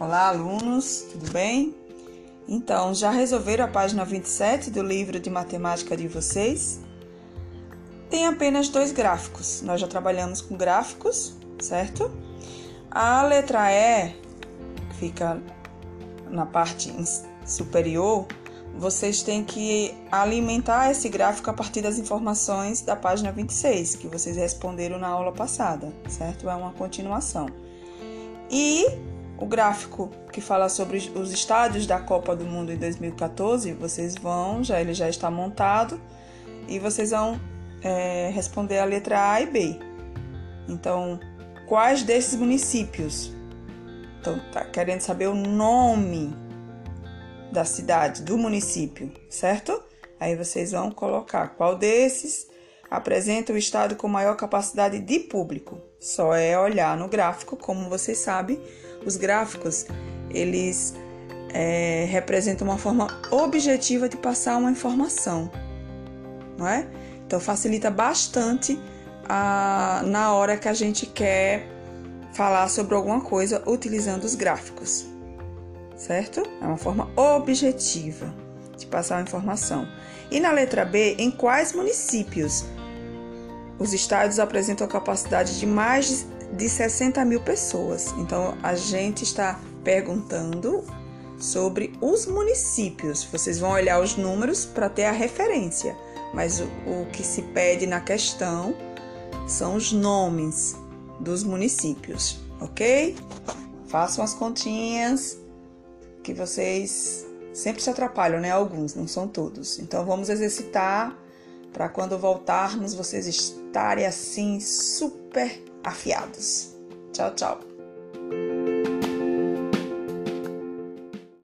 Olá, alunos, tudo bem? Então, já resolveram a página 27 do livro de matemática de vocês? Tem apenas dois gráficos. Nós já trabalhamos com gráficos, certo? A letra E, que fica na parte superior, vocês têm que alimentar esse gráfico a partir das informações da página 26, que vocês responderam na aula passada, certo? É uma continuação. E o gráfico que fala sobre os estádios da Copa do Mundo em 2014, vocês vão, já ele já está montado, e vocês vão é, responder a letra A e B. Então, quais desses municípios? Então, tá querendo saber o nome da cidade, do município, certo? Aí vocês vão colocar qual desses apresenta o estado com maior capacidade de público. Só é olhar no gráfico, como vocês sabem, os gráficos, eles é, representam uma forma objetiva de passar uma informação, não é? Então facilita bastante a, na hora que a gente quer falar sobre alguma coisa utilizando os gráficos, certo? É uma forma objetiva de passar a informação. E na letra B, em quais municípios os estádios apresentam a capacidade de mais de 60 mil pessoas. Então a gente está perguntando sobre os municípios. Vocês vão olhar os números para ter a referência, mas o, o que se pede na questão são os nomes dos municípios, ok? Façam as continhas que vocês sempre se atrapalham, né? Alguns, não são todos. Então vamos exercitar para quando voltarmos vocês estarem assim super afiados. Tchau, tchau.